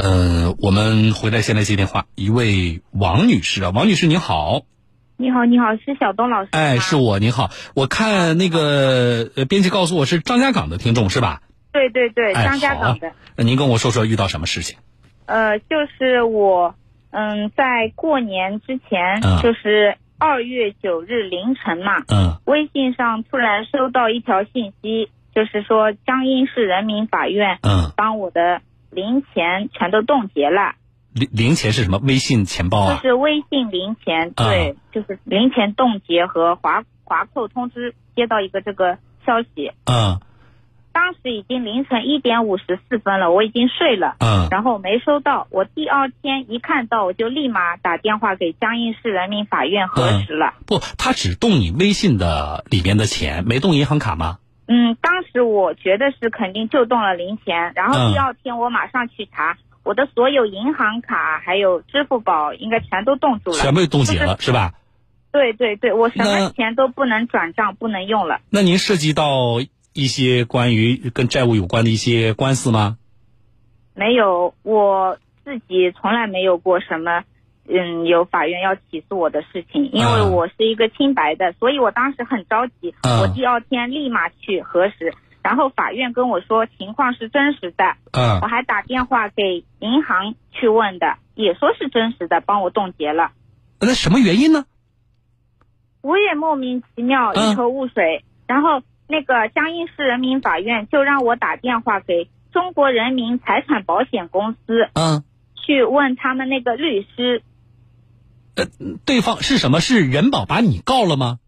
呃，我们回来先来接电话，一位王女士啊，王女士您好，你好，你好，是小东老师。哎，是我，你好，我看那个呃，编辑告诉我是张家港的听众是吧？对对对，哎，张家港的。那您跟我说说遇到什么事情？呃，就是我，嗯，在过年之前，嗯就是二月九日凌晨嘛，嗯微信上突然收到一条信息，就是说江阴市人民法院嗯，帮我的零钱全都冻结了，零零钱是什么？微信钱包啊就啊？是微信零钱，啊对，就是零钱冻结和划划扣通知，接到一个这个消息。嗯当时已经凌晨一点五十四分了，我已经睡了，嗯然后没收到。我第二天一看到，我就立马打电话给江阴市人民法院核实了。不，他只动你微信的里面的钱，没动银行卡吗？嗯当时我觉得是肯定就动了零钱，然嗯后第二天我马上去查。我的所有银行卡还有支付宝应该全都冻住了，全被冻结了是吧？对对对，我什么钱都不能转账，不能用了。那您涉及到一些关于跟债务有关的一些官司吗？没有，我自己从来没有过什么，嗯，有法院要起诉我的事情，因为嗯我是一个清白的，所以我当时很着急，嗯我第二天立马去核实，然后法院跟我说情况是真实的，嗯我还打电话给银行去问的，也说是真实的，帮我冻结了，那什么原因呢？我也莫名其妙嗯一头雾水，然后那个江阴市人民法院就让我打电话给中国人民财产保险公司。嗯，去问他们那个律师，对方是什么？是人保把你告了吗？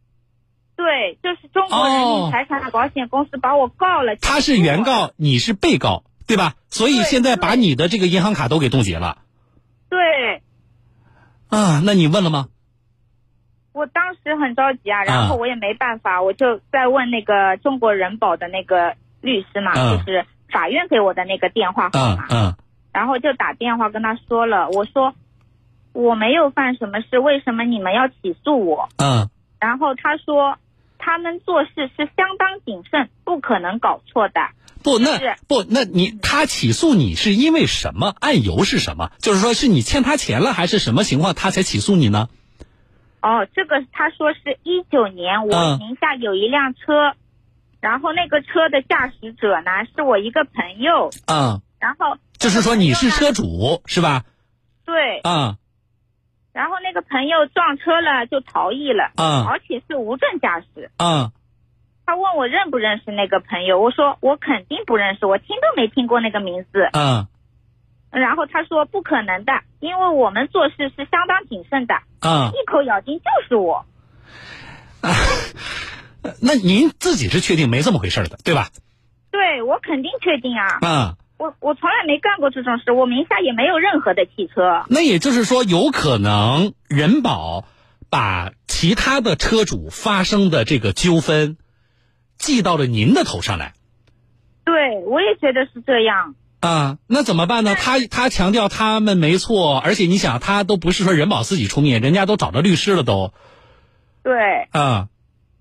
对，就是中国人哦民财产保险公司把我告了。他是原告，你是被告，对吧？所以现在把你的这个银行卡都给冻结了对，啊？那你问了吗？我当时很着急啊，然后我也没办法，我就在问那个中国人保的那个律师嘛，嗯就是法院给我的那个电话号码，然后就打电话跟他说了，我说我没有犯什么事，为什么你们要起诉我？嗯然后他说他们做事是相当谨慎，不可能搞错的。不，那是不，那你他起诉你是因为什么？案由是什么？就是说是你欠他钱了，还是什么情况他才起诉你呢？哦，这个他说是一九年，我嗯名下有一辆车，然后那个车的驾驶者呢是我一个朋友，嗯，然后就是说你是车主是吧？对，啊然后那个朋友撞车了就逃逸了，嗯而且是无证驾驶。嗯他问我认不认识那个朋友，我说我肯定不认识，我听都没听过那个名字。嗯然后他说不可能的，因为我们做事是相当谨慎的，嗯！一口咬定就是我。那您自己是确定没这么回事的，对吧？对我肯定确定啊，啊，我我从来没干过这种事，我名下也没有任何的汽车。那也就是说，有可能人保把其他的车主发生的这个纠纷记到了您的头上来对，我也觉得是这样。啊，那怎么办呢？他他强调他们没错，而且你想，他都不是说人保自己出面，人家都找着律师了都对，啊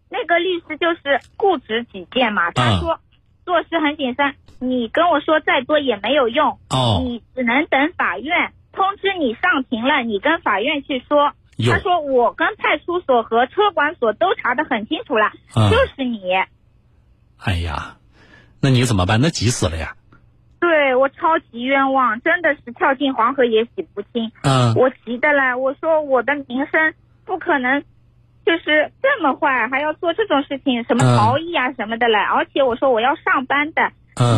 那个律师就是固执己见嘛，他说做事很谨慎，你跟我说再多也没有用，哦你只能等法院通知你上庭了，你跟法院去说。有他说我跟派出所和车管所都查得很清楚了，嗯就是你。哎呀，那你怎么办？那急死了呀！对我超级冤枉，真的是跳进黄河也洗不清。嗯我急的嘞，我说我的名声不可能就是这么坏，还要做这种事情，什么嗯逃逸啊什么的嘞。而且我说我要上班的，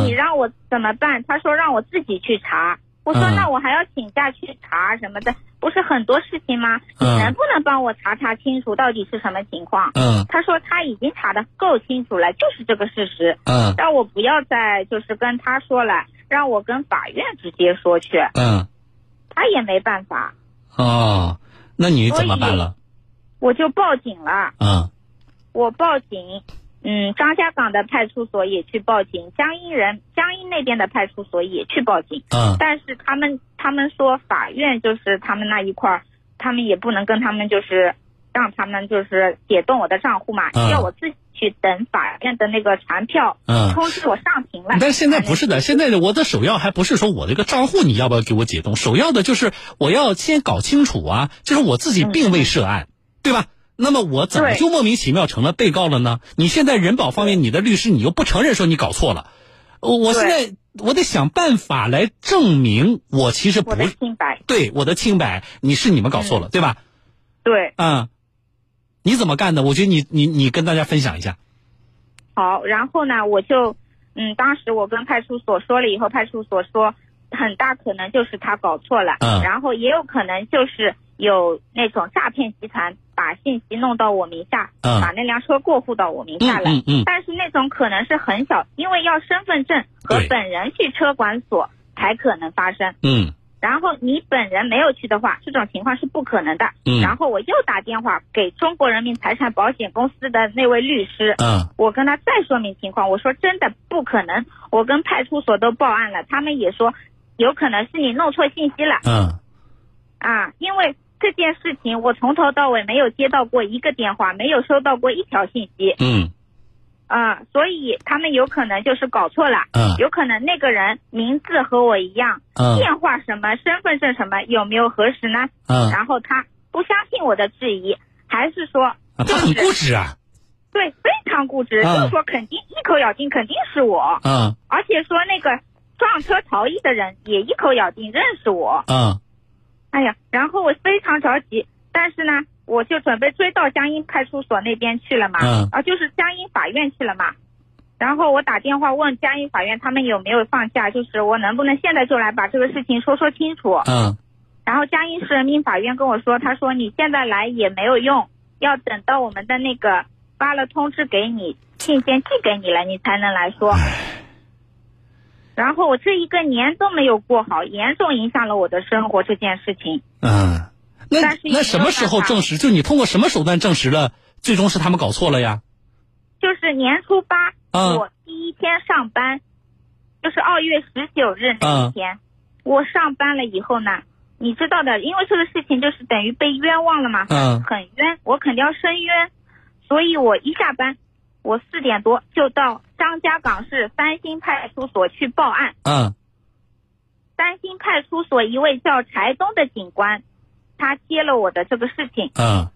你嗯让我怎么办？他说让我自己去查。我说嗯那我还要请假去查什么的，不是很多事情吗？你嗯能不能帮我查查清楚到底是什么情况？嗯他说他已经查的够清楚了，就是这个事实，嗯让我不要再就是跟他说了，让我跟法院直接说去，嗯他也没办法，哦，那你怎么办了？我就报警了。嗯我报警，嗯，张家港的派出所也去报警，江阴人江阴那边的派出所也去报警，嗯但是他们他们说法院就是他们那一块儿，他们也不能跟他们就是让他们就是解冻我的账户嘛，嗯要我自己去等法院的那个传票嗯通知我上庭了。但是现在不是的，现在我的首要还不是说我这个账户你要不要给我解冻，首要的就是我要先搞清楚啊，就是我自己并未涉案，对吧？那么我怎么就莫名其妙成了被告了呢？你现在人保方面，你的律师你又不承认说你搞错了，我我现在我得想办法来证明我其实不我清白，对我的清白，你是你们搞错了，对吧？对，嗯，你怎么干的？我觉得你你你跟大家分享一下。好，然后呢，我就，嗯，当时我跟派出所说了以后，派出所说很大可能就是他搞错了，嗯然后也有可能就是有那种诈骗集团把信息弄到我名下，嗯。把那辆车过户到我名嗯下来，嗯嗯但是那种可能是很小，因为要身份证和本人去车管所才可能发生。嗯。然后你本人没有去的话，这种情况是不可能的。嗯。然后我又打电话给中国人民财产保险公司的那位律师，嗯。我跟他再说明情况，我说真的不可能，我跟派出所都报案了，他们也说有可能是你弄错信息了。嗯。啊，因为这件事情我从头到尾没有接到过一个电话，没有收到过一条信息嗯啊，所以他们有可能就是搞错了，嗯有可能那个人名字和我一样，嗯电话什么、身份证什么有没有核实呢？嗯，然后他不相信我的质疑，还是说啊他很固执啊。对非常固执，嗯就是说肯定一口咬定肯定是我。嗯而且说那个撞车逃逸的人也一口咬定认识我。嗯哎呀，然后我非常着急，但是呢，我就准备追到江阴派出所那边去了嘛，嗯啊，就是江阴法院去了嘛。然后我打电话问江阴法院他们有没有放假，就是我能不能现在就来把这个事情说说清楚。嗯然后江阴市人民法院跟我说，他说你现在来也没有用，要等到我们的那个发了通知给你，信件寄给你了，你才能来说。然后我这一个年都没有过好，严重影响了我的生活这件事情。嗯，那那什么时候证实？就你通过什么手段证实了，最终是他们搞错了呀？就是年初八，嗯我第一天上班，就是二月十九日那一天，我上班了以后呢，你知道的，因为这个事情就是等于被冤枉了嘛，嗯很冤，我肯定要申冤，所以我一下班，我四点多就到张家港市三星派出所去报案。嗯。三星派出所一位叫柴东的警官，他接了我的这个事情，嗯。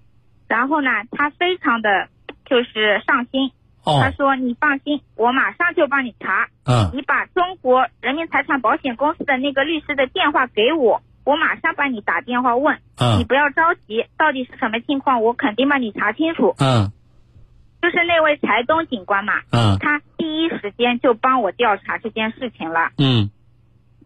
然后呢，他非常的就是上心，他哦说你放心，我马上就帮你查，嗯。你把中国人民财产保险公司的那个律师的电话给我，我马上帮你打电话问，嗯。你嗯不要着急，到底是什么情况，我肯定帮你查清楚。嗯就是那位柴东警官嘛，嗯他第一时间就帮我调查这件事情了。嗯。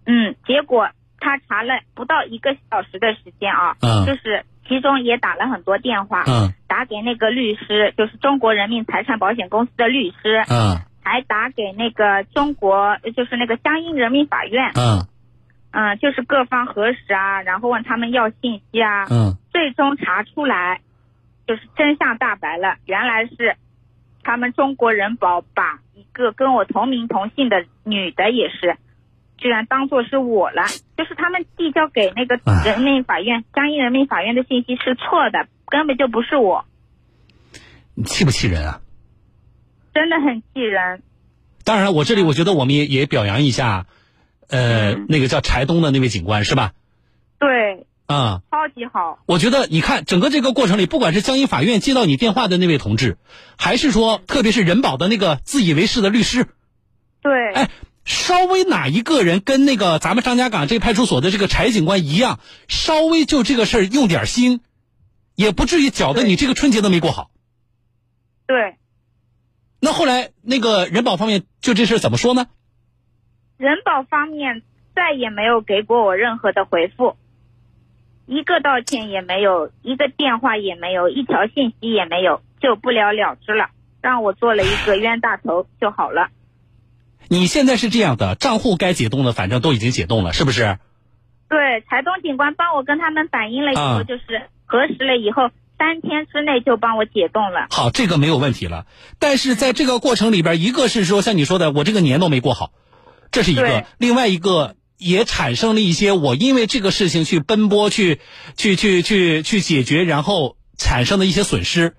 嗯，结果他查了不到一个小时的时间啊，嗯就是其中也打了很多电话，嗯打给那个律师，就是中国人民财产保险公司的律师，嗯还打给那个中国，就是那个江阴人民法院，嗯嗯，就是各方核实啊，然后问他们要信息啊，嗯最终查出来，就是真相大白了，原来是他们中国人保把一个跟我同名同姓的女的也是，居然当做是我了，就是他们递交给那个人民法院江阴人民法院的信息是错的，根本就不是我，你气不气人啊？真的很气人。当然，我这里我觉得我们也也表扬一下，呃，嗯那个叫柴东的那位警官是吧？对，啊、超级好。我觉得你看整个这个过程里，不管是江阴法院接到你电话的那位同志，还是说特别是人保的那个自以为是的律师，对，哎，稍微哪一个人跟那个咱们张家港这派出所的这个柴警官一样，稍微就这个事儿用点心，也不至于搅得你这个春节都没过好。对，那后来那个人保方面就这事儿怎么说呢？人保方面再也没有给过我任何的回复，一个道歉也没有，一个电话也没有，一条信息也没有，就不了了之了，让我做了一个冤大头就好了。你现在是这样的，账户该解冻的反正都已经解冻了，是不是？对，柴东警官帮我跟他们反映了以后，啊就是核实了以后，三天之内就帮我解冻了。好，这个没有问题了。但是在这个过程里边，一个是说像你说的，我这个年都没过好，这是一个；另外一个也产生了一些我因为这个事情去奔波、去去去去去解决，然后产生的一些损失。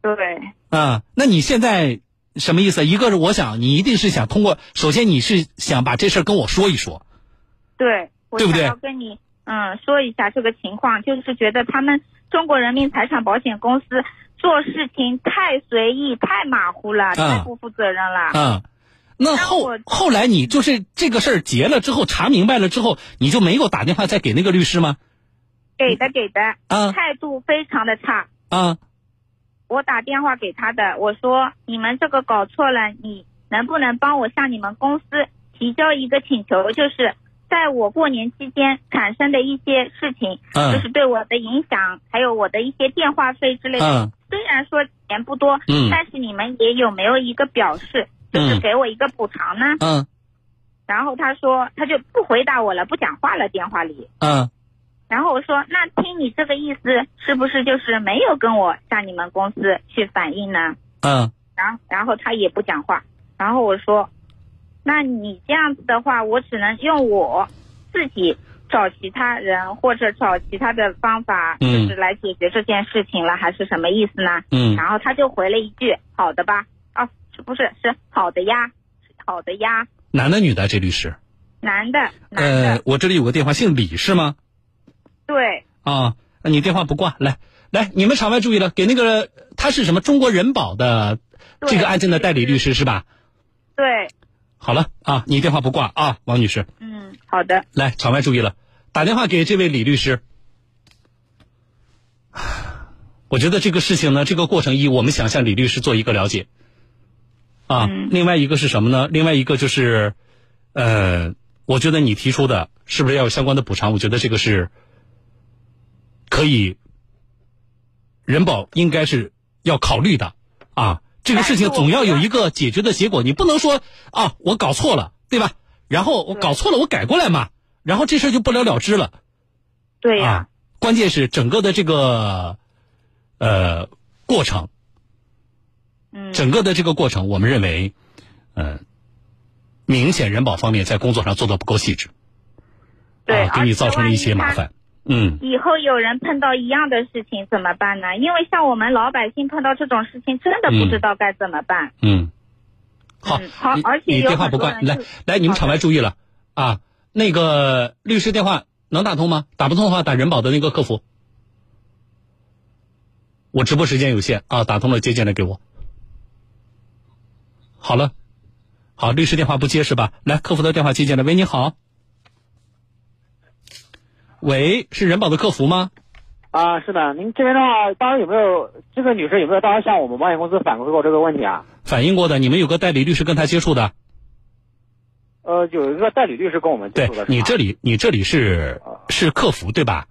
对，啊，那你现在什么意思？一个是我想你一定是想通过，首先你是想把这事儿跟我说一说，对，我对不对想要跟你嗯说一下这个情况，就是觉得他们中国人民财产保险公司做事情太随意、太马虎了，太不负责任了。啊。那后后来你就是这个事儿结了之后查明白了之后，你就没有打电话再给那个律师吗？给的给的，啊。态度非常的差。啊。我打电话给他的，我说你们这个搞错了，你能不能帮我向你们公司提交一个请求，就是在我过年期间产生的一些事情，嗯就是对我的影响，还有我的一些电话费之类的。嗯虽然说钱不多，嗯。但是你们也有没有一个表示，就是嗯给我一个补偿呢？嗯然后他说他就不回答我了，不讲话了，电话里。嗯然后我说，那听你这个意思，是不是就是没有跟我向你们公司去反映呢？嗯然后然后他也不讲话，然后我说，那你这样子的话，我只能用我自己找其他人或者找其他的方法，就嗯是来解决这件事情了，还是什么意思呢？嗯然后他就回了一句：“好的吧？不是是好的呀？好的呀。男的女的这律师？男的，男呃，，我这里有个电话，姓李是吗？对，啊，那你电话不挂，来来，你们场外注意了，给那个他是什么中国人保的这个案件的代理律师是吧？对，好了啊，你电话不挂啊，王女士，嗯，好的，来场外注意了，打电话给这位李律师。我觉得这个事情呢，这个过程一，我们想向李律师做一个了解。啊，嗯另外一个是什么呢？另外一个就是，呃，我觉得你提出的是不是要有相关的补偿？我觉得这个是可以，人保应该是要考虑的啊。这个事情总要有一个解决的结果，你不能说啊，我搞错了，对吧？然后我搞错了，我改过来嘛，然后这事儿就不了了之了。对呀、啊，关键是整个的这个呃过程，嗯，整个的这个过程，我们认为，呃，明显人保方面在工作上做的不够细致，对，啊，给你造成了一些麻烦。嗯，以后有人碰到一样的事情怎么办呢？因为像我们老百姓碰到这种事情，真的不知道该怎么办。嗯，好嗯，好你而且你电话不挂，来来，你们场外注意了啊，那个律师电话能打通吗？打不通的话，打人保的那个客服。我直播时间有限啊，打通了接进来给我。好了，好，律师电话不接是吧？来，客服的电话接进来。喂，你好。喂，是人保的客服吗？啊，是的，您这边的话，当时有没有这个女士有没有当时向我们保险公司反馈过这个问题啊？反映过的，你们有个代理律师跟他接触的。呃，有一个代理律师跟我们接对触的，对你这里，你这里是是客服对吧？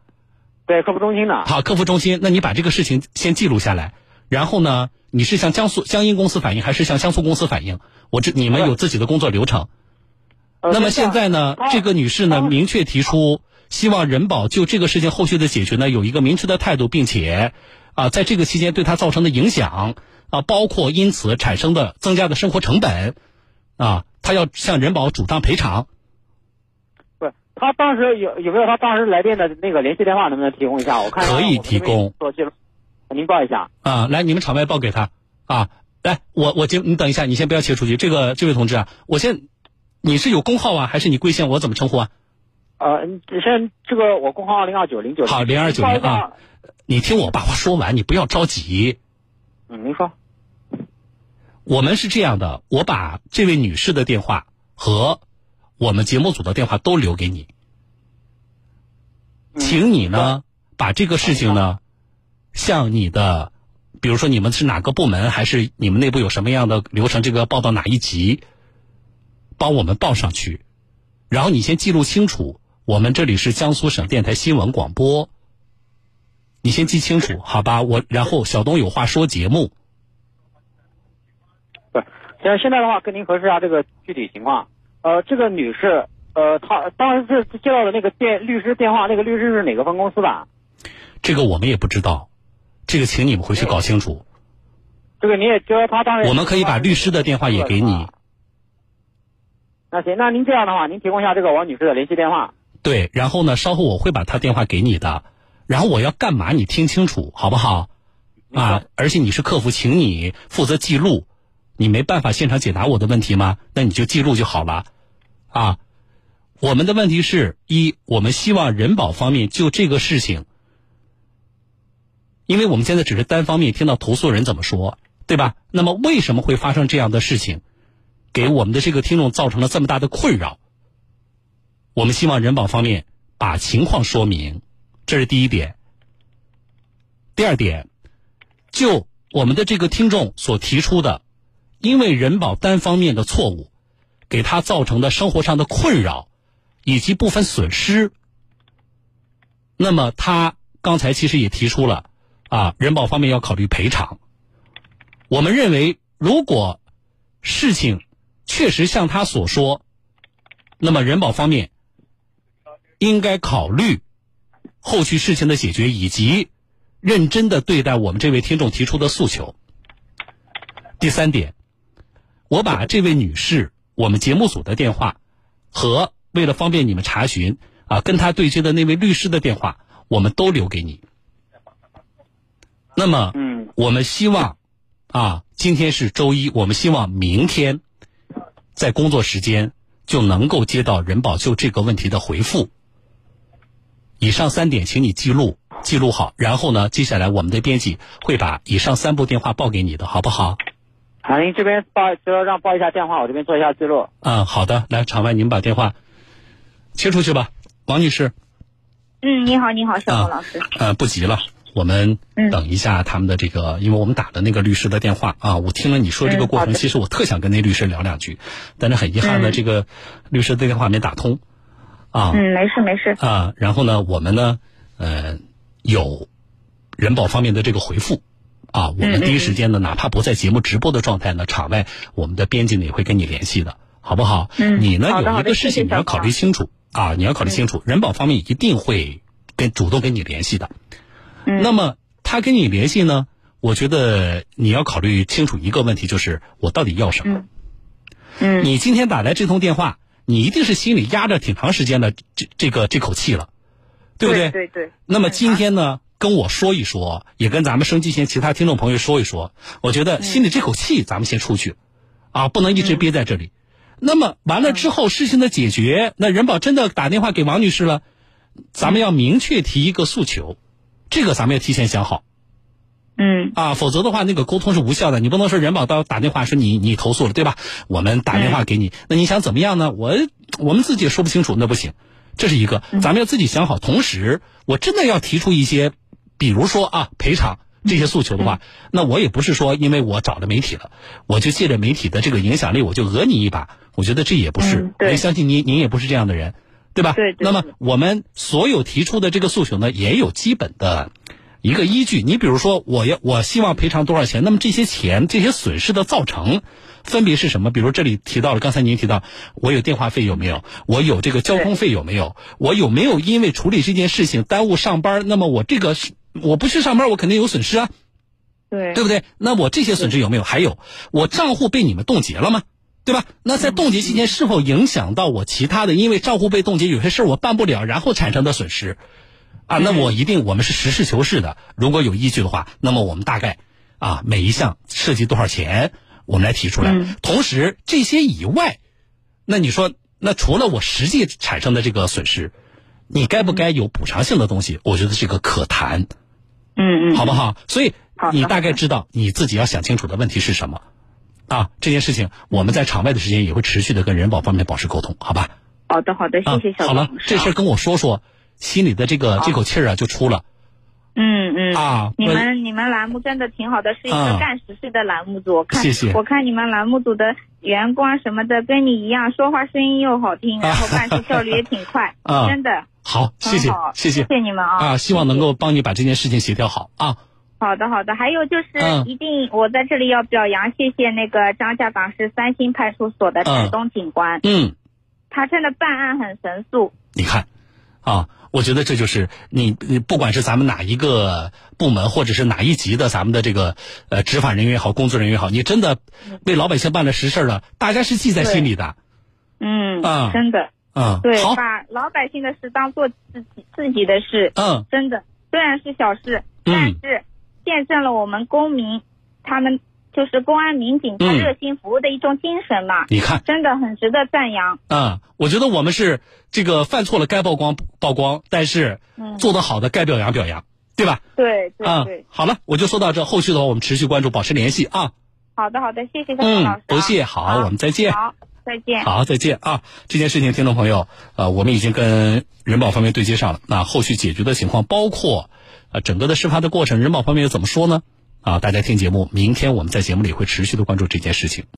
对客服中心的，好，客服中心，那你把这个事情先记录下来，然后呢，你是向江苏江阴公司反映，还是向江苏公司反映？我这你们有自己的工作流程。呃那么现在呢，这个女士呢明确提出，希望人保就这个事情后续的解决呢有一个明确的态度，并且啊，在这个期间对她造成的影响啊，包括因此产生的增加的生活成本啊，她要向人保主张赔偿。不是他当时有有没有他当时来电的那个联系电话，能不能提供一下？我看可以提供做记录，您报一下。啊，来，你们场外报给他啊。来，我我接，你等一下，你先不要切出去。这个这位同志啊，我先，你是有工号啊，还是你贵姓？我怎么称呼啊？呃，嗯现在这个我工号零二九零九好零二九零啊。你听我把话说完，你不要着急。嗯，您说。我们是这样的，我把这位女士的电话和我们节目组的电话都留给你，嗯请你呢把这个事情呢向你的，比如说你们是哪个部门，还是你们内部有什么样的流程，这个报到哪一级，帮我们报上去，然后你先记录清楚，我们这里是江苏省电台新闻广播，你先记清楚，好吧？我然后小东有话说节目。不是，现在现在的话，跟您核实一下这个具体情况。呃，这个女士，呃，她当时是接到的那个电律师电话，那个律师是哪个分公司的？这个我们也不知道，这个请你们回去搞清楚。这个你也知道，他当然我们可以把律师的电话也给你。那行，那您这样的话，您提供一下这个王女士的联系电话。对，然后呢，稍后我会把她电话给你的，然后我要干嘛？你听清楚好不好？啊，而且你是客服，请你负责记录，你没办法现场解答我的问题吗？那你就记录就好了，啊。我们的问题是一，我们希望人保方面就这个事情，因为我们现在只是单方面听到投诉人怎么说，对吧？那么为什么会发生这样的事情，给我们的这个听众造成了这么大的困扰？我们希望人保方面把情况说明，这是第一点。第二点，就我们的这个听众所提出的，因为人保单方面的错误，给他造成的生活上的困扰。以及部分损失，那么他刚才其实也提出了，啊，人保方面要考虑赔偿。我们认为，如果事情确实像他所说，那么人保方面应该考虑后续事情的解决，以及认真的对待我们这位听众提出的诉求。第三点，我把这位女士我们节目组的电话和。为了方便你们查询啊，跟她对接的那位律师的电话，我们都留给你。那么，嗯，我们希望啊，今天是周一，我们希望明天在工作时间就能够接到人保就这个问题的回复。以上三点，请你记录记录好，然后呢，接下来我们的编辑会把以上三部电话报给你的，好不好？好，您这边报就让报一下电话，我这边做一下记录。嗯，好的，来，场外您把电话。切出去吧，王女士。嗯，你好，你好，小王老师。呃，不急了，我们等一下他们的这个，因为我们打的那个律师的电话啊，我听了你说这个过程，其实我特想跟那律师聊两句，但是很遗憾的，这个律师的电话没打通。啊。嗯，没事没事。啊，然后呢，我们呢，呃，有人保方面的这个回复，啊，我们第一时间呢，哪怕不在节目直播的状态呢，场外我们的编辑呢也会跟你联系的，好不好？嗯。你呢有一个事情你要考虑清楚。啊，你要考虑清楚，人保方面一定会跟主动跟你联系的。嗯，那么他跟你联系呢？我觉得你要考虑清楚一个问题，就是我到底要什么。嗯，你今天打来这通电话，你一定是心里压着挺长时间的这这个这口气了，对不对？对对。那么今天呢，跟我说一说，也跟咱们升级前其他听众朋友说一说，我觉得心里这口气咱们先出去，啊，不能一直憋在这里。那么完了之后，事情的解决，那人保真的打电话给王女士了，咱们要明确提一个诉求，这个咱们要提前想好。嗯。啊，否则的话，那个沟通是无效的。你不能说人保到打电话说你你投诉了，对吧？我们打电话给你，那你想怎么样呢？我我们自己也说不清楚，那不行。这是一个，咱们要自己想好。同时，我真的要提出一些，比如说啊，赔偿。这些诉求的话，那我也不是说因为我找了媒体了，我就借着媒体的这个影响力，我就讹你一把。我觉得这也不是，我相信您，您也不是这样的人，对吧？对。那么我们所有提出的这个诉求呢，也有基本的一个依据。你比如说，我要我希望赔偿多少钱？那么这些钱、这些损失的造成分别是什么？比如这里提到了，刚才您提到我有电话费有没有？我有这个交通费有没有？我有没有因为处理这件事情耽误上班？那么我这个是。我不去上班，我肯定有损失啊，对对不对？那我这些损失有没有？还有，我账户被你们冻结了吗？对吧？那在冻结期间是否影响到我其他的？因为账户被冻结，有些事我办不了，然后产生的损失啊？那我一定，我们是实事求是的。如果有依据的话，那么我们大概啊每一项涉及多少钱，我们来提出来。同时，这些以外，那你说，那除了我实际产生的这个损失，你该不该有补偿性的东西？我觉得这个可谈。嗯嗯，好不好？所以你大概知道你自己要想清楚的问题是什么啊？这件事情我们在场外的时间也会持续的跟人保方面保持沟通，好吧？好的好的，谢谢小好了，这事跟我说说，心里的这个这口气儿啊就出了。嗯嗯啊，你们你们栏目真的挺好的，是一个干实事的栏目组。我看谢谢。我看你们栏目组的员工啊什么的跟你一样，说话声音又好听，然后办事效率也挺快，真的。好，谢谢，谢谢，谢谢你们啊！啊，希望能够帮你把这件事情协调好啊。好的，好的。还有就是，一定我在这里要表扬，谢谢那个张家港市三星派出所的陈东警官。嗯，他真的办案很神速。你看，啊，我觉得这就是你，你不管是咱们哪一个部门，或者是哪一级的咱们的这个呃执法人员也好，工作人员也好，你真的为老百姓办了实事了，大家是记在心里的。嗯，啊，真的。嗯，对，把老百姓的事当做自己自己的事，嗯，真的虽然是小事，嗯但是见证了我们公民他们就是公安民警他嗯热心服务的一种精神嘛，你看，真的很值得赞扬。啊、我觉得我们是这个犯错了该曝光曝光，但是嗯，做得好的该表扬表扬，对吧？对对啊、对，好了，我就说到这，后续的话我们持续关注，保持联系啊。好的好的，谢谢小宋老师啊、嗯，不谢，好，我们再见。好，再见。好，再见啊！这件事情，听众朋友，呃，我们已经跟人保方面对接上了。那后续解决的情况，包括呃整个的事发的过程，人保方面又怎么说呢？啊，大家听节目，明天我们在节目里会持续的关注这件事情。